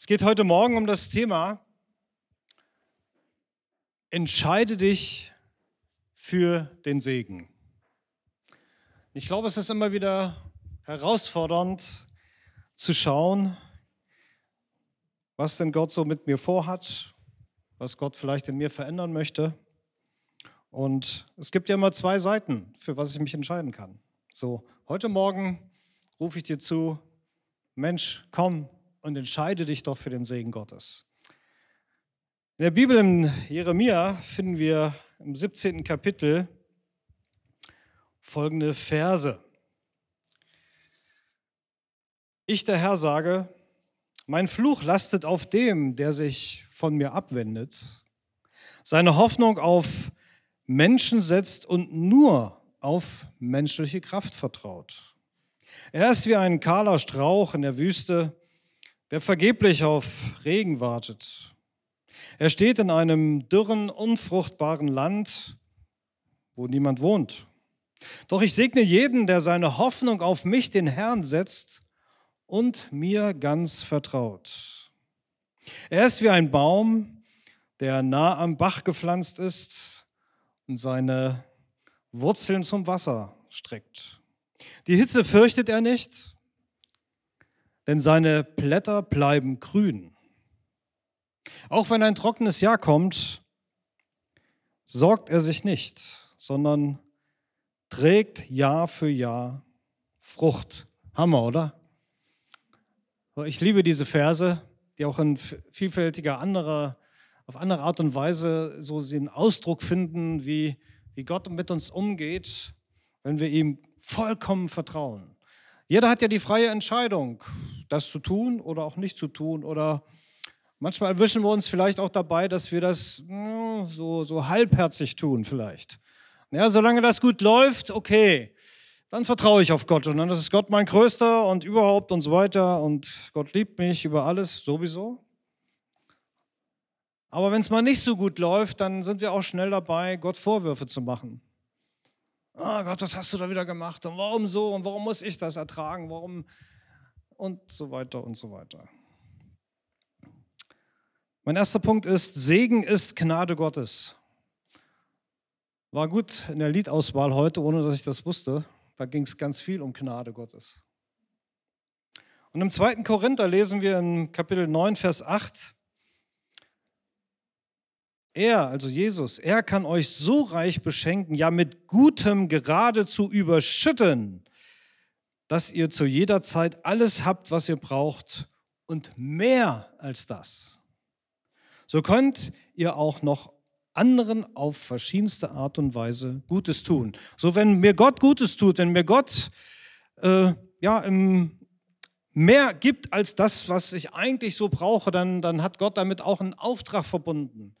Es geht heute Morgen um das Thema, entscheide dich für den Segen. Ich glaube, es ist immer wieder herausfordernd zu schauen, was denn Gott so mit mir vorhat, was Gott vielleicht in mir verändern möchte. Und es gibt ja immer zwei Seiten, für was ich mich entscheiden kann. So, heute Morgen rufe ich dir zu, Mensch, komm, und entscheide dich doch für den Segen Gottes. In der Bibel im Jeremia finden wir im 17. Kapitel folgende Verse. Ich, der Herr, sage, mein Fluch lastet auf dem, der sich von mir abwendet, seine Hoffnung auf Menschen setzt und nur auf menschliche Kraft vertraut. Er ist wie ein kahler Strauch in der Wüste, der vergeblich auf Regen wartet. Er steht in einem dürren, unfruchtbaren Land, wo niemand wohnt. Doch ich segne jeden, der seine Hoffnung auf mich, den Herrn, setzt und mir ganz vertraut. Er ist wie ein Baum, der nah am Bach gepflanzt ist und seine Wurzeln zum Wasser streckt. Die Hitze fürchtet er nicht, denn seine Blätter bleiben grün. Auch wenn ein trockenes Jahr kommt, sorgt er sich nicht, sondern trägt Jahr für Jahr Frucht. Hammer, oder? Ich liebe diese Verse, die auch in vielfältiger anderer, auf andere Art und Weise so den Ausdruck finden, wie, wie Gott mit uns umgeht, wenn wir ihm vollkommen vertrauen. Jeder hat ja die freie Entscheidung, das zu tun oder auch nicht zu tun. Oder manchmal erwischen wir uns vielleicht auch dabei, dass wir das hm, so, so halbherzig tun vielleicht. Ja, solange das gut läuft, okay, dann vertraue ich auf Gott und dann ist Gott mein Größter und überhaupt und so weiter und Gott liebt mich über alles sowieso. Aber wenn es mal nicht so gut läuft, dann sind wir auch schnell dabei, Gott Vorwürfe zu machen oh Gott, was hast du da wieder gemacht und warum so und warum muss ich das ertragen, warum und so weiter und so weiter. Mein erster Punkt ist, Segen ist Gnade Gottes. War gut in der Liedauswahl heute, ohne dass ich das wusste. Da ging es ganz viel um Gnade Gottes. Und im zweiten Korinther lesen wir in Kapitel 9, Vers 8, er, also Jesus, er kann euch so reich beschenken, ja mit Gutem geradezu überschütten, dass ihr zu jeder Zeit alles habt, was ihr braucht und mehr als das. So könnt ihr auch noch anderen auf verschiedenste Art und Weise Gutes tun. So wenn mir Gott Gutes tut, wenn mir Gott äh, ja, mehr gibt als das, was ich eigentlich so brauche, dann, dann hat Gott damit auch einen Auftrag verbunden.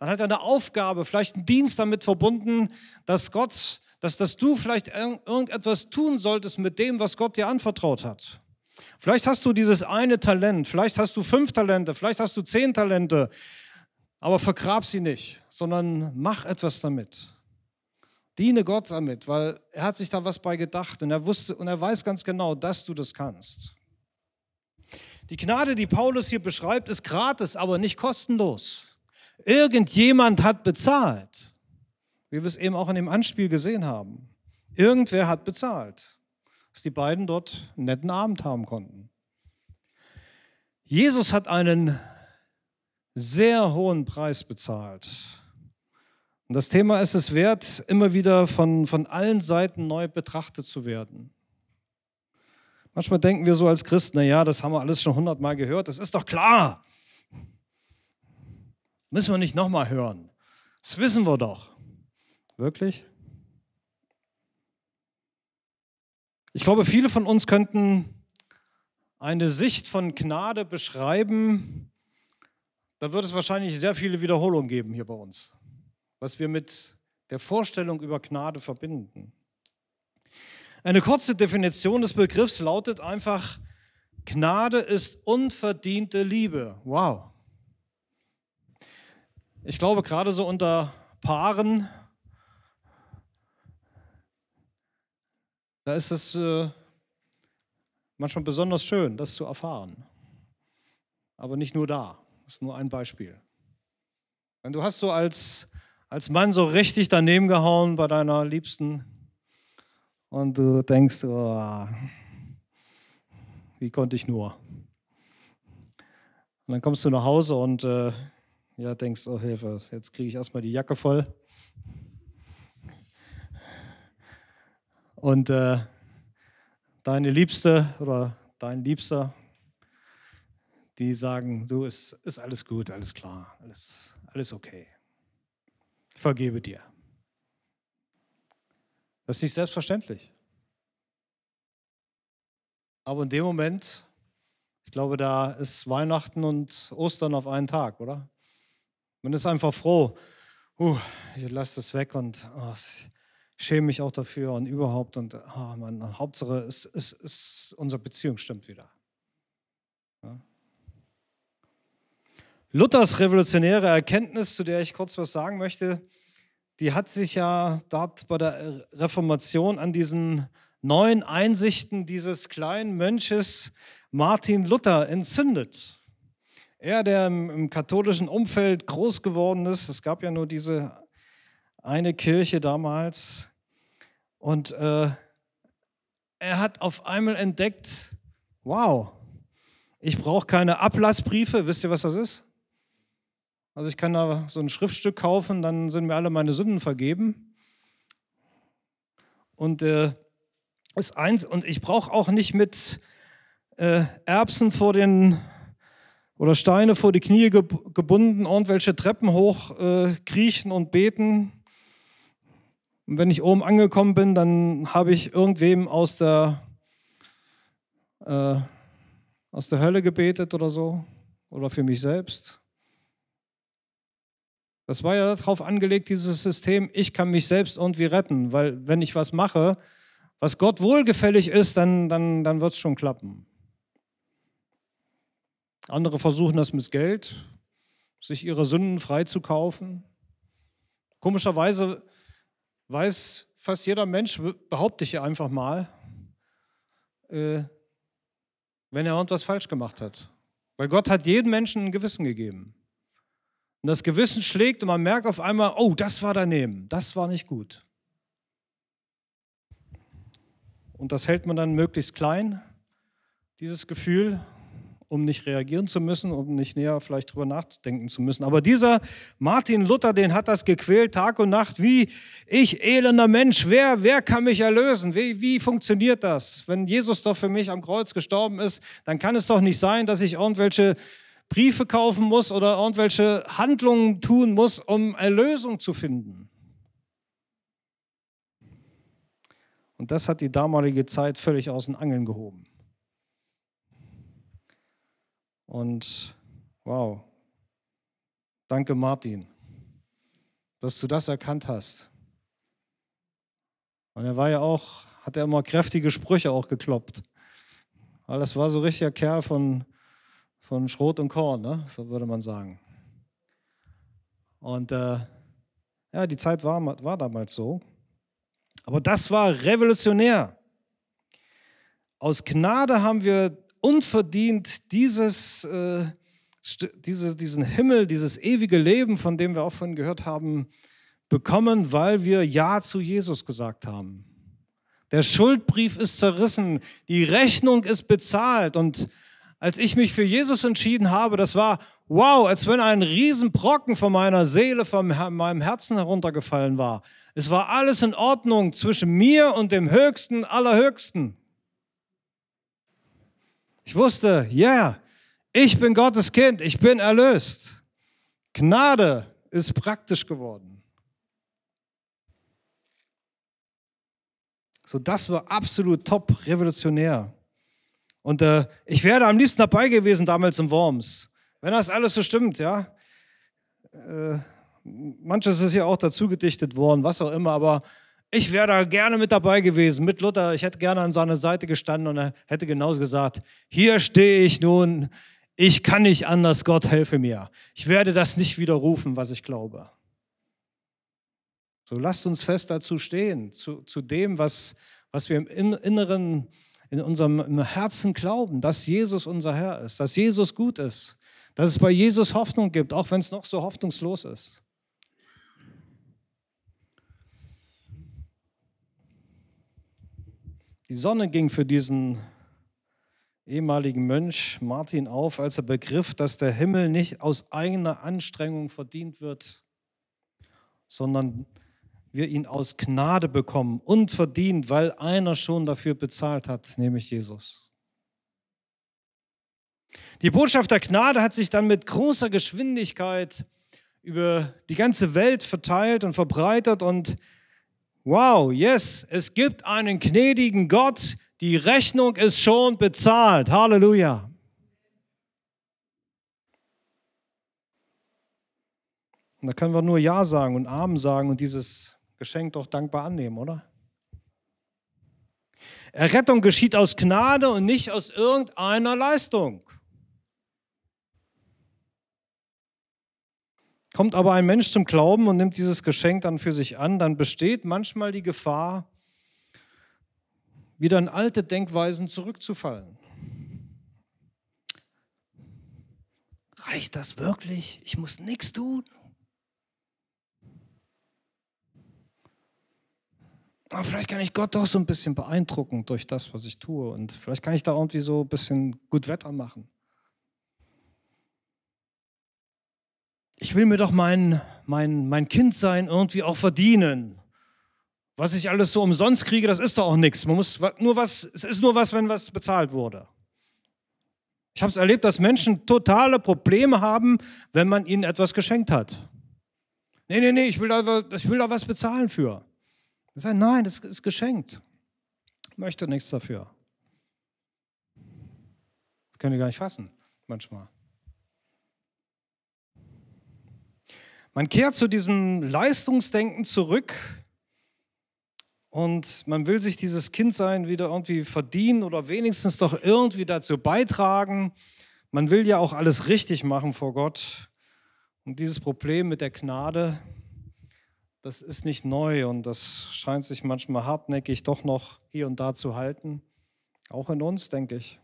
Dann hat er eine Aufgabe, vielleicht einen Dienst damit verbunden, dass Gott, dass, dass du vielleicht irgendetwas tun solltest mit dem, was Gott dir anvertraut hat. Vielleicht hast du dieses eine Talent, vielleicht hast du fünf Talente, vielleicht hast du zehn Talente, aber vergrab sie nicht, sondern mach etwas damit. Diene Gott damit, weil er hat sich da was bei gedacht und er wusste und er weiß ganz genau, dass du das kannst. Die Gnade, die Paulus hier beschreibt, ist gratis, aber nicht kostenlos. Irgendjemand hat bezahlt, wie wir es eben auch in dem Anspiel gesehen haben. Irgendwer hat bezahlt, dass die beiden dort einen netten Abend haben konnten. Jesus hat einen sehr hohen Preis bezahlt. Und das Thema ist es wert, immer wieder von, von allen Seiten neu betrachtet zu werden. Manchmal denken wir so als Christen, naja, das haben wir alles schon hundertmal gehört, das ist doch klar. Müssen wir nicht nochmal hören. Das wissen wir doch. Wirklich? Ich glaube, viele von uns könnten eine Sicht von Gnade beschreiben. Da wird es wahrscheinlich sehr viele Wiederholungen geben hier bei uns, was wir mit der Vorstellung über Gnade verbinden. Eine kurze Definition des Begriffs lautet einfach, Gnade ist unverdiente Liebe. Wow. Ich glaube, gerade so unter Paaren, da ist es äh, manchmal besonders schön, das zu erfahren. aber nicht nur da. Das ist nur ein Beispiel. Wenn du hast so als, als Mann so richtig daneben gehauen bei deiner Liebsten und du denkst, oh, wie konnte ich nur? Und dann kommst du nach Hause und äh, ja, denkst, oh Hilfe, jetzt kriege ich erstmal die Jacke voll. Und äh, deine Liebste oder dein Liebster, die sagen, du, ist, ist alles gut, alles klar, alles, alles okay. Ich vergebe dir. Das ist nicht selbstverständlich. Aber in dem Moment, ich glaube, da ist Weihnachten und Ostern auf einen Tag, oder? Man ist einfach froh, uh, ich lasse das weg und oh, schäme mich auch dafür und überhaupt. Und oh Mann, Hauptsache, es, es, es, unsere Beziehung stimmt wieder. Ja. Luthers revolutionäre Erkenntnis, zu der ich kurz was sagen möchte, die hat sich ja dort bei der Reformation an diesen neuen Einsichten dieses kleinen Mönches Martin Luther entzündet. Er, der im, im, katholischen Umfeld groß geworden ist, es gab ja nur diese eine Kirche damals, und äh, er hat auf einmal entdeckt, wow, ich brauche keine Ablassbriefe, wisst ihr, was das ist? Also ich kann da so ein Schriftstück kaufen, dann sind mir alle meine Sünden vergeben. Und äh, ist eins, und ich brauche auch nicht mit äh, Erbsen vor den oder Steine vor die Knie gebunden, irgendwelche Treppen hoch äh, kriechen und beten. Und wenn ich oben angekommen bin, dann habe ich irgendwem aus der, äh, aus der Hölle gebetet oder so oder für mich selbst. Das war ja darauf angelegt, dieses System, ich kann mich selbst irgendwie retten, weil wenn ich was mache, was Gott wohlgefällig ist, dann, dann, dann wird es schon klappen. Andere versuchen das mit Geld, sich ihre Sünden freizukaufen. Komischerweise weiß fast jeder Mensch, behaupte ich hier einfach mal, äh, wenn er irgendwas falsch gemacht hat. Weil Gott hat jedem Menschen ein Gewissen gegeben. Und das Gewissen schlägt und man merkt auf einmal, oh, das war daneben, das war nicht gut. Und das hält man dann möglichst klein, dieses Gefühl, um nicht reagieren zu müssen, um nicht näher vielleicht drüber nachdenken zu müssen. Aber dieser Martin Luther, den hat das gequält, Tag und Nacht, wie ich, elender Mensch, wer, wer kann mich erlösen? Wie, wie funktioniert das? Wenn Jesus doch für mich am Kreuz gestorben ist, dann kann es doch nicht sein, dass ich irgendwelche Briefe kaufen muss oder irgendwelche Handlungen tun muss, um Erlösung zu finden. Und das hat die damalige Zeit völlig aus den Angeln gehoben. Und wow, danke Martin, dass du das erkannt hast. Und er war ja auch, hat er immer kräftige Sprüche auch gekloppt. Weil das war so richtiger Kerl von, von Schrot und Korn, ne? so würde man sagen. Und äh, ja, die Zeit war, war damals so. Aber das war revolutionär. Aus Gnade haben wir unverdient dieses, äh, diese, diesen Himmel, dieses ewige Leben, von dem wir auch vorhin gehört haben, bekommen, weil wir Ja zu Jesus gesagt haben. Der Schuldbrief ist zerrissen, die Rechnung ist bezahlt und als ich mich für Jesus entschieden habe, das war wow, als wenn ein Riesenbrocken von meiner Seele, von meinem Herzen heruntergefallen war. Es war alles in Ordnung zwischen mir und dem Höchsten, Allerhöchsten. Ich wusste, ja, yeah, ich bin Gottes Kind, ich bin erlöst. Gnade ist praktisch geworden. So, das war absolut top revolutionär. Und äh, ich wäre am liebsten dabei gewesen damals im Worms. Wenn das alles so stimmt, ja. Äh, manches ist ja auch dazu gedichtet worden, was auch immer, aber ich wäre da gerne mit dabei gewesen, mit Luther. Ich hätte gerne an seiner Seite gestanden und er hätte genauso gesagt, hier stehe ich nun, ich kann nicht anders, Gott helfe mir. Ich werde das nicht widerrufen, was ich glaube. So lasst uns fest dazu stehen, zu, zu dem, was, was wir im Inneren, in unserem Herzen glauben, dass Jesus unser Herr ist, dass Jesus gut ist, dass es bei Jesus Hoffnung gibt, auch wenn es noch so hoffnungslos ist. Die Sonne ging für diesen ehemaligen Mönch Martin auf, als er begriff, dass der Himmel nicht aus eigener Anstrengung verdient wird, sondern wir ihn aus Gnade bekommen und verdient, weil einer schon dafür bezahlt hat, nämlich Jesus. Die Botschaft der Gnade hat sich dann mit großer Geschwindigkeit über die ganze Welt verteilt und verbreitet und wow, yes, es gibt einen gnädigen Gott, die Rechnung ist schon bezahlt. Halleluja. Und da können wir nur Ja sagen und Amen sagen und dieses Geschenk doch dankbar annehmen, oder? Errettung geschieht aus Gnade und nicht aus irgendeiner Leistung. Kommt aber ein Mensch zum Glauben und nimmt dieses Geschenk dann für sich an, dann besteht manchmal die Gefahr, wieder in alte Denkweisen zurückzufallen. Reicht das wirklich? Ich muss nichts tun. Aber vielleicht kann ich Gott doch so ein bisschen beeindrucken durch das, was ich tue. Und vielleicht kann ich da irgendwie so ein bisschen gut Wetter machen. Ich will mir doch mein, mein, mein Kindsein irgendwie auch verdienen. Was ich alles so umsonst kriege, das ist doch auch nichts. Man muss nur was, es ist nur was, wenn was bezahlt wurde. Ich habe es erlebt, dass Menschen totale Probleme haben, wenn man ihnen etwas geschenkt hat. Nee, nee, nee, ich will da, ich will da was bezahlen für. Ich sage, nein, das ist geschenkt. Ich möchte nichts dafür. Das können die gar nicht fassen, manchmal. Man kehrt zu diesem Leistungsdenken zurück und man will sich dieses Kindsein wieder irgendwie verdienen oder wenigstens doch irgendwie dazu beitragen. Man will ja auch alles richtig machen vor Gott. Und dieses Problem mit der Gnade, das ist nicht neu und das scheint sich manchmal hartnäckig doch noch hier und da zu halten. Auch in uns, denke ich.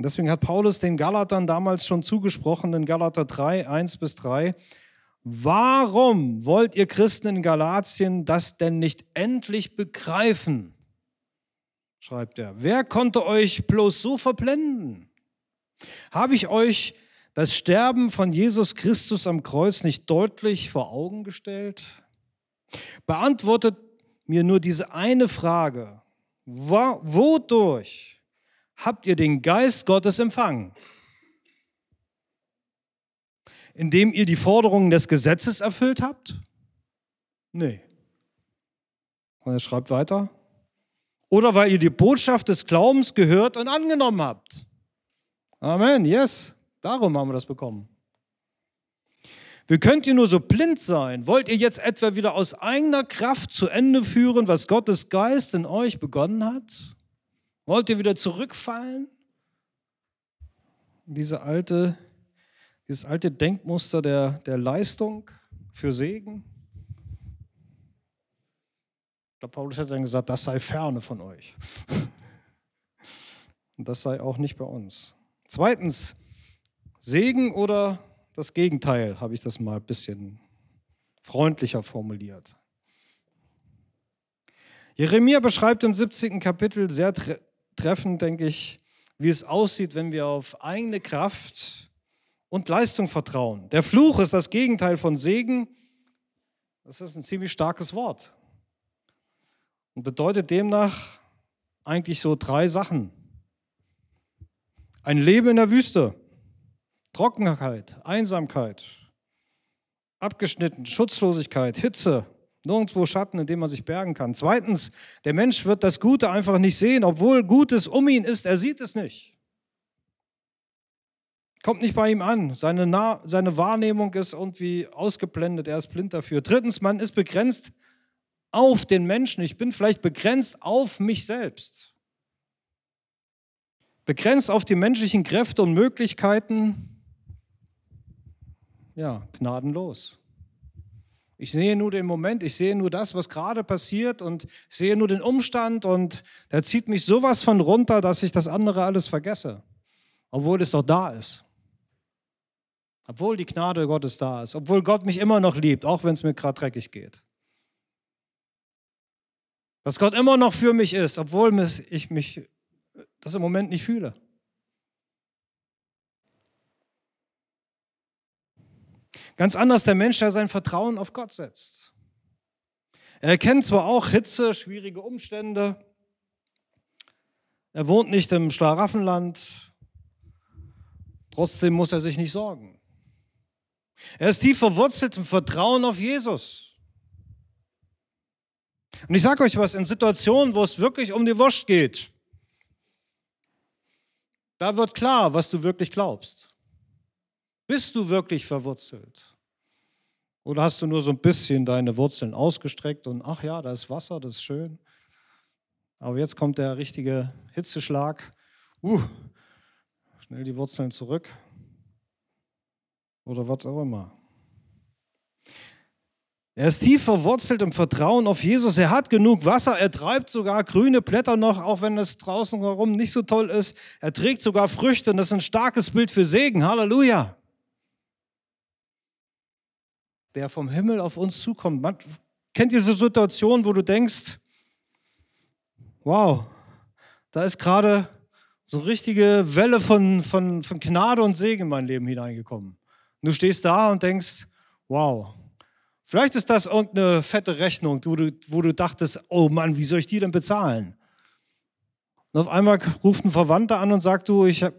Und deswegen hat Paulus den Galatern damals schon zugesprochen, in Galater 3, 1 bis 3. Warum wollt ihr Christen in Galatien das denn nicht endlich begreifen? schreibt er. Wer konnte euch bloß so verblenden? Habe ich euch das Sterben von Jesus Christus am Kreuz nicht deutlich vor Augen gestellt? Beantwortet mir nur diese eine Frage. Wodurch habt ihr den Geist Gottes empfangen? Indem ihr die Forderungen des Gesetzes erfüllt habt? Nee. Und er schreibt weiter. Oder weil ihr die Botschaft des Glaubens gehört und angenommen habt? Amen, yes. Darum haben wir das bekommen. Wie könnt ihr nur so blind sein? Wollt ihr jetzt etwa wieder aus eigener Kraft zu Ende führen, was Gottes Geist in euch begonnen hat? Wollt ihr wieder zurückfallen? Diese alte, dieses alte Denkmuster der, der Leistung für Segen? Der Paulus hat dann gesagt, das sei ferne von euch. Und das sei auch nicht bei uns. Zweitens, Segen oder das Gegenteil, habe ich das mal ein bisschen freundlicher formuliert. Jeremia beschreibt im 17. Kapitel sehr treffend, denke ich, wie es aussieht, wenn wir auf eigene Kraft und Leistung vertrauen. Der Fluch ist das Gegenteil von Segen. Das ist ein ziemlich starkes Wort und bedeutet demnach eigentlich so drei Sachen. Ein Leben in der Wüste, Trockenheit, Einsamkeit, abgeschnitten, Schutzlosigkeit, Hitze, nirgendwo Schatten, in dem man sich bergen kann. Zweitens, der Mensch wird das Gute einfach nicht sehen, obwohl Gutes um ihn ist, er sieht es nicht. Kommt nicht bei ihm an. Seine, nah seine Wahrnehmung ist irgendwie ausgeblendet, er ist blind dafür. Drittens, man ist begrenzt auf den Menschen. Ich bin vielleicht begrenzt auf mich selbst. Begrenzt auf die menschlichen Kräfte und Möglichkeiten ja, gnadenlos. Ich sehe nur den Moment, ich sehe nur das, was gerade passiert und sehe nur den Umstand und der zieht mich sowas von runter, dass ich das andere alles vergesse, obwohl es doch da ist. Obwohl die Gnade Gottes da ist, obwohl Gott mich immer noch liebt, auch wenn es mir gerade dreckig geht. Dass Gott immer noch für mich ist, obwohl ich mich das im Moment nicht fühle. Ganz anders der Mensch, der sein Vertrauen auf Gott setzt. Er kennt zwar auch Hitze, schwierige Umstände, er wohnt nicht im Schlaraffenland, trotzdem muss er sich nicht sorgen. Er ist tief verwurzelt im Vertrauen auf Jesus. Und ich sage euch was, in Situationen, wo es wirklich um die Wurst geht, da wird klar, was du wirklich glaubst. Bist du wirklich verwurzelt? Oder hast du nur so ein bisschen deine Wurzeln ausgestreckt und ach ja, da ist Wasser, das ist schön. Aber jetzt kommt der richtige Hitzeschlag. Uh, schnell die Wurzeln zurück. Oder was auch immer. Er ist tief verwurzelt im Vertrauen auf Jesus. Er hat genug Wasser. Er treibt sogar grüne Blätter noch, auch wenn es draußen herum nicht so toll ist. Er trägt sogar Früchte und das ist ein starkes Bild für Segen. Halleluja. Der vom Himmel auf uns zukommt. Man kennt diese Situation, wo du denkst, wow, da ist gerade so richtige Welle von, von, von Gnade und Segen in mein Leben hineingekommen. Und du stehst da und denkst, wow, vielleicht ist das irgendeine fette Rechnung, wo du, wo du dachtest, oh Mann, wie soll ich die denn bezahlen? Und auf einmal ruft ein Verwandter an und sagt, du, ich hab,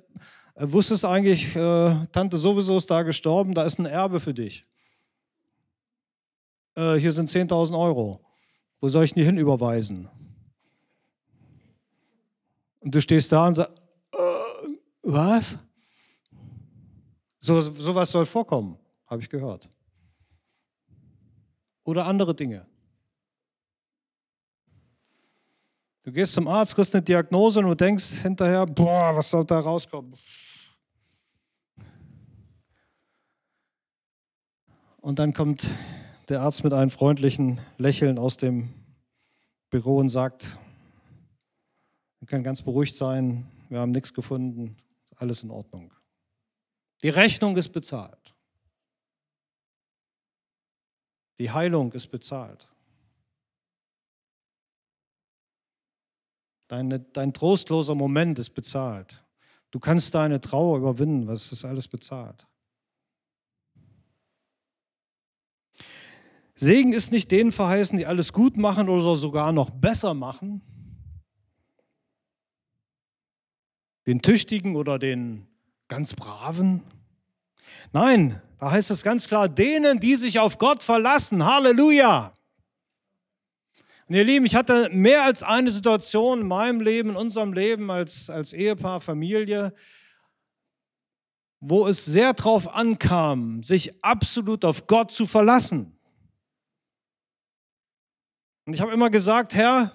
wusstest eigentlich, äh, Tante sowieso ist da gestorben, da ist ein Erbe für dich. Äh, hier sind 10.000 Euro. Wo soll ich die hinüberweisen? Und du stehst da und sagst, äh, was? So, sowas soll vorkommen, habe ich gehört. Oder andere Dinge. Du gehst zum Arzt, kriegst eine Diagnose und du denkst hinterher, boah, was soll da rauskommen? Und dann kommt der Arzt mit einem freundlichen Lächeln aus dem Büro und sagt, wir können ganz beruhigt sein, wir haben nichts gefunden, alles in Ordnung. Die Rechnung ist bezahlt. Die Heilung ist bezahlt. Deine, dein trostloser Moment ist bezahlt. Du kannst deine Trauer überwinden, was ist alles bezahlt. Segen ist nicht denen verheißen, die alles gut machen oder sogar noch besser machen, den Tüchtigen oder den ganz Braven. Nein, da heißt es ganz klar, denen, die sich auf Gott verlassen. Halleluja. Und ihr Lieben, ich hatte mehr als eine Situation in meinem Leben, in unserem Leben als, als Ehepaar, Familie, wo es sehr darauf ankam, sich absolut auf Gott zu verlassen. Und ich habe immer gesagt, Herr,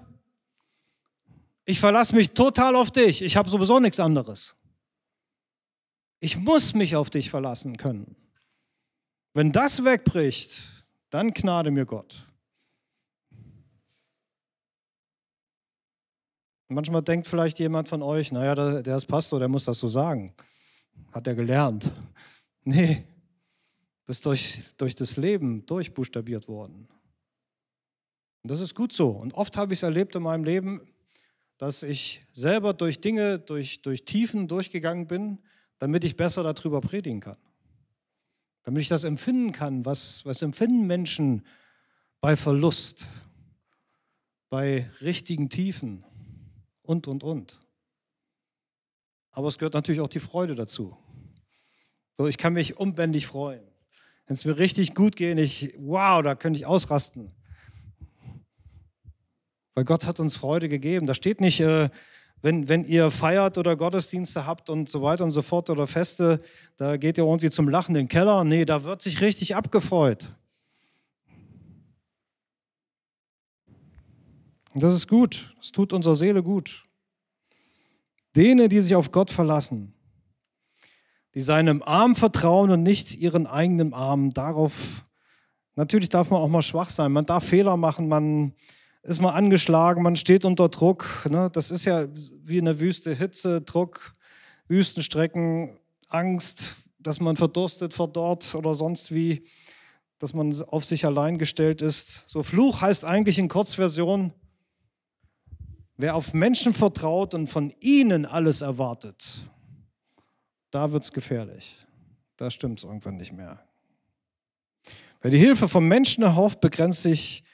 ich verlasse mich total auf dich. Ich habe sowieso nichts anderes. Ich muss mich auf dich verlassen können. Wenn das wegbricht, dann gnade mir Gott. Manchmal denkt vielleicht jemand von euch, naja, der ist Pastor, der muss das so sagen. Hat er gelernt. Nee, das ist durch, durch das Leben durchbuchstabiert worden. Und das ist gut so. Und oft habe ich es erlebt in meinem Leben, dass ich selber durch Dinge, durch, durch Tiefen durchgegangen bin, damit ich besser darüber predigen kann. Damit ich das empfinden kann, was, was empfinden Menschen bei Verlust, bei richtigen Tiefen und, und, und. Aber es gehört natürlich auch die Freude dazu. So, ich kann mich unbändig freuen. Wenn es mir richtig gut geht, ich, wow, da könnte ich ausrasten. Weil Gott hat uns Freude gegeben. Da steht nicht, äh, wenn, wenn ihr feiert oder Gottesdienste habt und so weiter und so fort oder Feste, da geht ihr irgendwie zum Lachen in den Keller. Nee, da wird sich richtig abgefreut. Und das ist gut. Das tut unserer Seele gut. Denen, die sich auf Gott verlassen, die seinem Arm vertrauen und nicht ihren eigenen Arm, darauf, natürlich darf man auch mal schwach sein, man darf Fehler machen, man ist man angeschlagen, man steht unter Druck. Ne? Das ist ja wie in der Wüste, Hitze, Druck, Wüstenstrecken, Angst. dass man verdurstet, verdorrt oder sonst wie, dass man auf sich allein gestellt ist. So Fluch heißt eigentlich in Kurzversion, wer auf Menschen vertraut und von ihnen alles erwartet, da wird es gefährlich. Da stimmt es irgendwann nicht mehr. Wer die Hilfe vom Menschen erhofft, begrenzt sich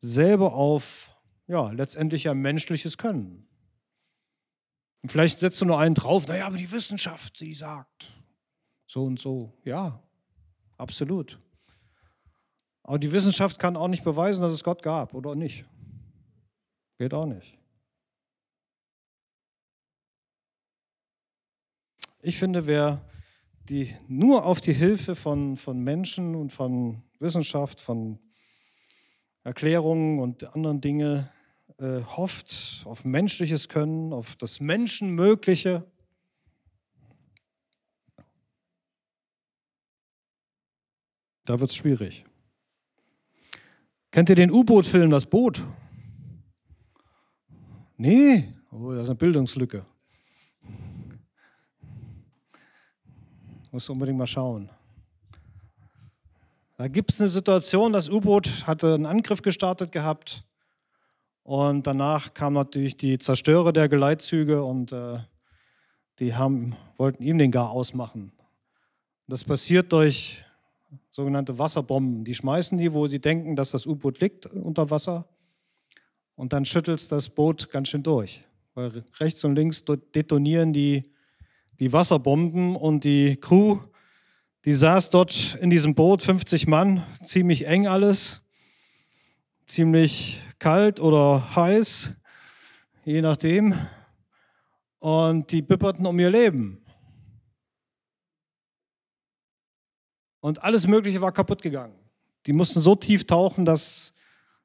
selber auf, ja, letztendlich ja menschliches Können. Und vielleicht setzt du nur einen drauf, naja, aber die Wissenschaft, sie sagt so und so. Ja, absolut. Aber die Wissenschaft kann auch nicht beweisen, dass es Gott gab, oder nicht? Geht auch nicht. Ich finde, wer die nur auf die Hilfe von, von Menschen und von Wissenschaft, von Erklärungen und anderen Dinge äh, hofft, auf menschliches Können, auf das Menschenmögliche, da wird es schwierig. Kennt ihr den U-Boot-Film, das Boot? Nee, oh, das ist eine Bildungslücke. Muss unbedingt mal schauen. Da gibt es eine Situation, das U-Boot hatte einen Angriff gestartet gehabt und danach kamen natürlich die Zerstörer der Geleitzüge und äh, die haben, wollten ihm den Gar ausmachen. Das passiert durch sogenannte Wasserbomben. Die schmeißen die, wo sie denken, dass das U-Boot liegt unter Wasser und dann schüttelt das Boot ganz schön durch. Weil rechts und links detonieren die die Wasserbomben und die Crew, die saß dort in diesem Boot, 50 Mann, ziemlich eng alles, ziemlich kalt oder heiß, je nachdem. Und die bipperten um ihr Leben. Und alles Mögliche war kaputt gegangen. Die mussten so tief tauchen, dass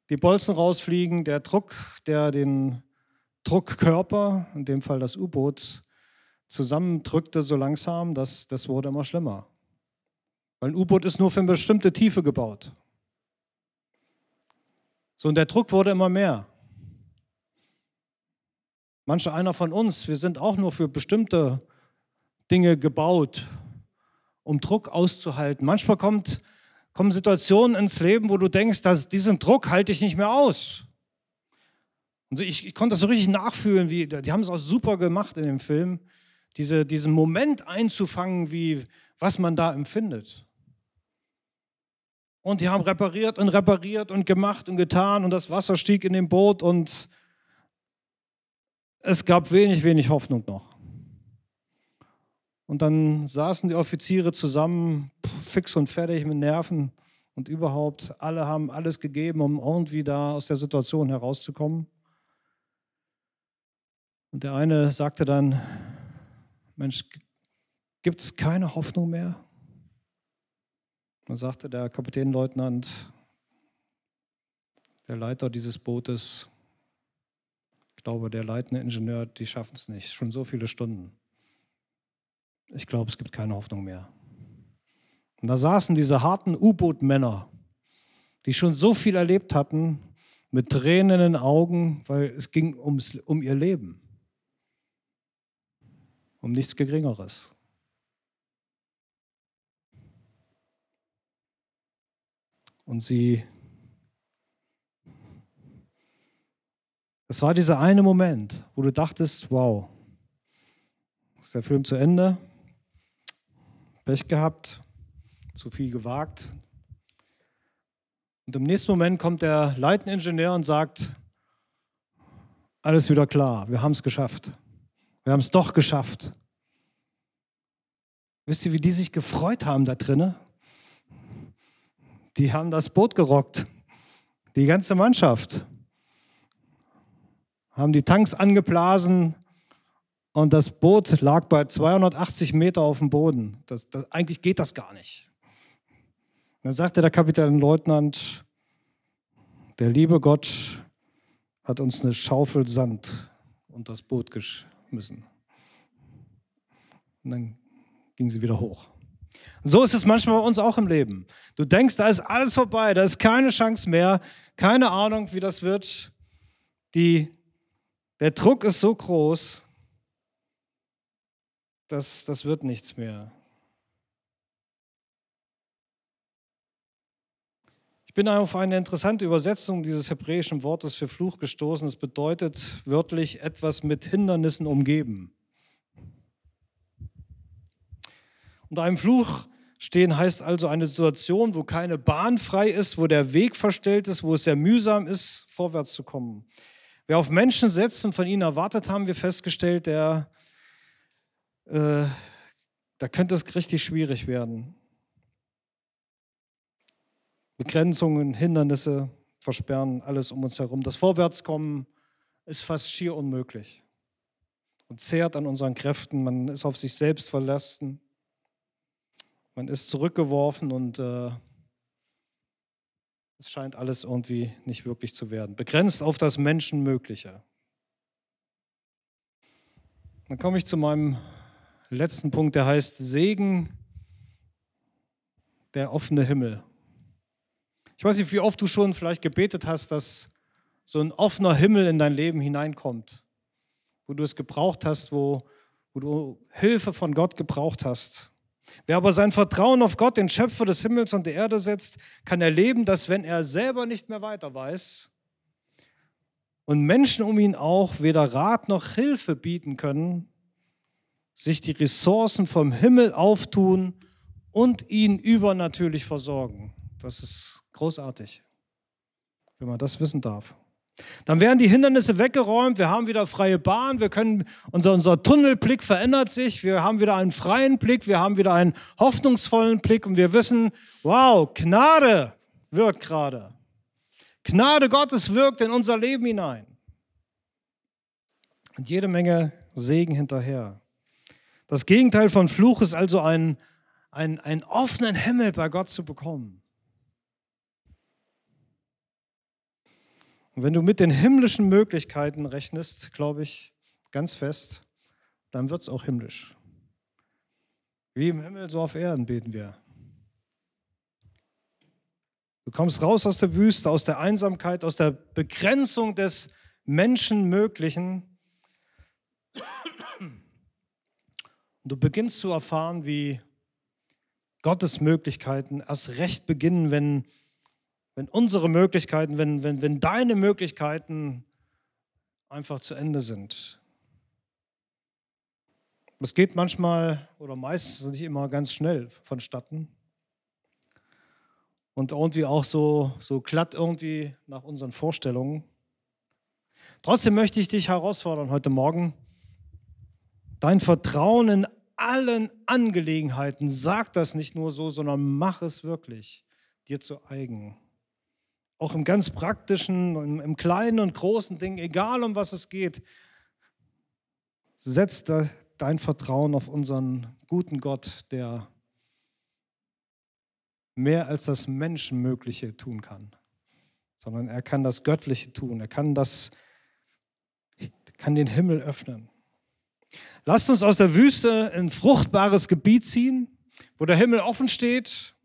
die Bolzen rausfliegen, der Druck, der den Druckkörper, in dem Fall das U-Boot, zusammendrückte so langsam, dass das wurde immer schlimmer. Weil ein U-Boot ist nur für eine bestimmte Tiefe gebaut. So, und der Druck wurde immer mehr. Manche einer von uns, wir sind auch nur für bestimmte Dinge gebaut, um Druck auszuhalten. Manchmal kommt, kommen Situationen ins Leben, wo du denkst, dass diesen Druck halte ich nicht mehr aus. Und ich, ich konnte das so richtig nachfühlen, wie, die haben es auch super gemacht in dem Film diese, diesen Moment einzufangen, wie, was man da empfindet. Und die haben repariert und repariert und gemacht und getan und das Wasser stieg in dem Boot und es gab wenig, wenig Hoffnung noch. Und dann saßen die Offiziere zusammen, fix und fertig mit Nerven und überhaupt, alle haben alles gegeben, um irgendwie da aus der Situation herauszukommen. Und der eine sagte dann, Mensch, gibt es keine Hoffnung mehr? Dann sagte der Kapitänleutnant, der Leiter dieses Bootes, ich glaube, der leitende Ingenieur, die schaffen es nicht. Schon so viele Stunden. Ich glaube, es gibt keine Hoffnung mehr. Und da saßen diese harten U-Boot-Männer, die schon so viel erlebt hatten, mit Tränen in den Augen, weil es ging ums, um ihr Leben um nichts Geringeres. Und sie, es war dieser eine Moment, wo du dachtest, wow, ist der Film zu Ende, Pech gehabt, zu viel gewagt. Und im nächsten Moment kommt der leitende Ingenieur und sagt, alles wieder klar, wir haben es geschafft. Wir haben es doch geschafft. Wisst ihr, wie die sich gefreut haben da drinnen? Die haben das Boot gerockt. Die ganze Mannschaft. Haben die Tanks angeblasen und das Boot lag bei 280 Meter auf dem Boden. Das, das, eigentlich geht das gar nicht. Dann sagte der Kapitänleutnant, der liebe Gott hat uns eine Schaufel Sand und das Boot gesch müssen. Und dann ging sie wieder hoch. So ist es manchmal bei uns auch im Leben. Du denkst, da ist alles vorbei, da ist keine Chance mehr, keine Ahnung, wie das wird. Die, der Druck ist so groß, dass das wird nichts mehr. Ich bin auf eine interessante Übersetzung dieses hebräischen Wortes für Fluch gestoßen. Es bedeutet wörtlich etwas mit Hindernissen umgeben. Unter einem Fluch stehen heißt also eine Situation, wo keine Bahn frei ist, wo der Weg verstellt ist, wo es sehr mühsam ist, vorwärts zu kommen. Wer auf Menschen setzt und von ihnen erwartet, haben wir festgestellt, der, äh, da könnte es richtig schwierig werden. Begrenzungen, Hindernisse versperren alles um uns herum. Das Vorwärtskommen ist fast schier unmöglich und zehrt an unseren Kräften. Man ist auf sich selbst verlassen. Man ist zurückgeworfen und äh, es scheint alles irgendwie nicht wirklich zu werden. Begrenzt auf das Menschenmögliche. Dann komme ich zu meinem letzten Punkt, der heißt Segen, der offene Himmel. Ich weiß nicht, wie oft du schon vielleicht gebetet hast, dass so ein offener Himmel in dein Leben hineinkommt, wo du es gebraucht hast, wo, wo du Hilfe von Gott gebraucht hast. Wer aber sein Vertrauen auf Gott, den Schöpfer des Himmels und der Erde setzt, kann erleben, dass wenn er selber nicht mehr weiter weiß und Menschen um ihn auch weder Rat noch Hilfe bieten können, sich die Ressourcen vom Himmel auftun und ihn übernatürlich versorgen. Das ist Großartig, wenn man das wissen darf. Dann werden die Hindernisse weggeräumt, wir haben wieder freie Bahn, wir können, unser, unser Tunnelblick verändert sich, wir haben wieder einen freien Blick, wir haben wieder einen hoffnungsvollen Blick und wir wissen, wow, Gnade wirkt gerade. Gnade Gottes wirkt in unser Leben hinein. Und jede Menge Segen hinterher. Das Gegenteil von Fluch ist also ein, ein, einen offenen Himmel bei Gott zu bekommen. Und wenn du mit den himmlischen Möglichkeiten rechnest, glaube ich ganz fest, dann wird es auch himmlisch. Wie im Himmel, so auf Erden beten wir. Du kommst raus aus der Wüste, aus der Einsamkeit, aus der Begrenzung des Menschenmöglichen. Und du beginnst zu erfahren, wie Gottes Möglichkeiten erst recht beginnen, wenn wenn unsere Möglichkeiten, wenn, wenn, wenn deine Möglichkeiten einfach zu Ende sind. Es geht manchmal oder meistens nicht immer ganz schnell vonstatten. Und irgendwie auch so, so glatt irgendwie nach unseren Vorstellungen. Trotzdem möchte ich dich herausfordern heute Morgen, dein Vertrauen in allen Angelegenheiten, sag das nicht nur so, sondern mach es wirklich dir zu eigen auch im ganz praktischen, im, kleinen und großen Ding, egal um was es geht, setz dein Vertrauen auf unseren guten Gott, der mehr als das Menschenmögliche tun kann, sondern er kann das Göttliche tun, er kann das, kann den Himmel öffnen. Lasst uns aus der Wüste in fruchtbares Gebiet ziehen, wo der Himmel offen steht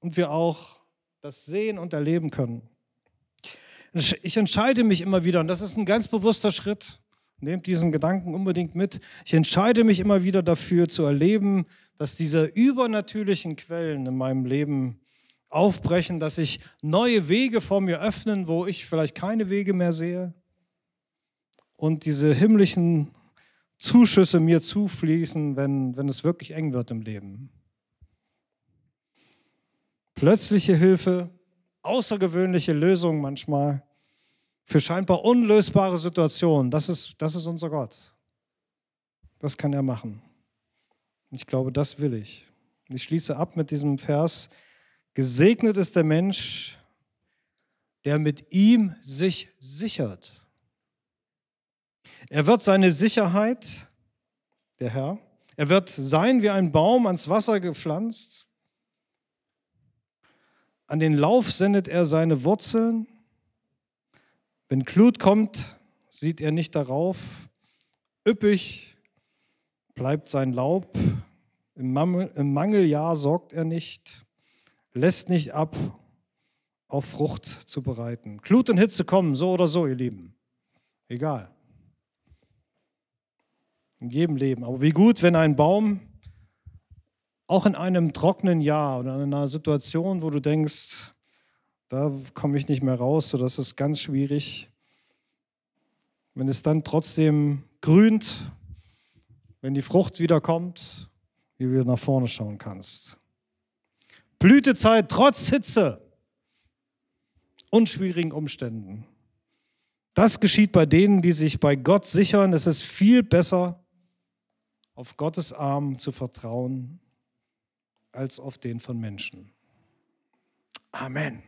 und wir auch das sehen und erleben können. Ich entscheide mich immer wieder, und das ist ein ganz bewusster Schritt, nehmt diesen Gedanken unbedingt mit, ich entscheide mich immer wieder dafür zu erleben, dass diese übernatürlichen Quellen in meinem Leben aufbrechen, dass sich neue Wege vor mir öffnen, wo ich vielleicht keine Wege mehr sehe und diese himmlischen Zuschüsse mir zufließen, wenn, wenn es wirklich eng wird im Leben plötzliche Hilfe, außergewöhnliche Lösungen manchmal für scheinbar unlösbare Situationen. Das ist, das ist unser Gott. Das kann er machen. Ich glaube, das will ich. Ich schließe ab mit diesem Vers. Gesegnet ist der Mensch, der mit ihm sich sichert. Er wird seine Sicherheit, der Herr, er wird sein wie ein Baum ans Wasser gepflanzt an den Lauf sendet er seine Wurzeln. Wenn Glut kommt, sieht er nicht darauf. Üppig bleibt sein Laub. Im, Mangeljahr sorgt er nicht, lässt nicht ab, auf Frucht zu bereiten. Glut und Hitze kommen, so oder so, ihr Lieben. Egal. In jedem Leben. Aber wie gut, wenn ein Baum auch in einem trockenen Jahr oder in einer Situation, wo du denkst, Da komme ich nicht mehr raus, so das ist ganz schwierig. Wenn es dann trotzdem grünt, wenn die Frucht wieder kommt, wie du nach vorne schauen kannst. Blütezeit trotz Hitze und schwierigen Umständen. Das geschieht bei denen, die sich bei Gott sichern. Es ist viel besser, auf Gottes Arm zu vertrauen, als auf den von Menschen. Amen.